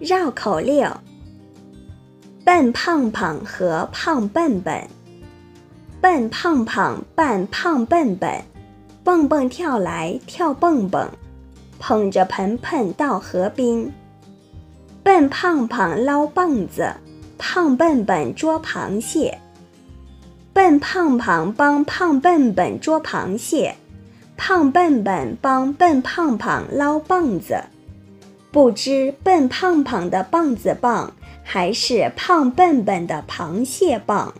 绕口令：笨胖胖和胖笨笨，笨胖胖扮胖笨笨，蹦蹦跳来跳蹦蹦，捧着盆盆到河边。笨胖胖捞棒子，胖笨笨捉螃蟹。笨胖胖帮胖笨笨捉螃蟹，胖笨笨帮笨胖胖捞棒子。不知笨胖胖的棒子棒，还是胖笨笨的螃蟹棒。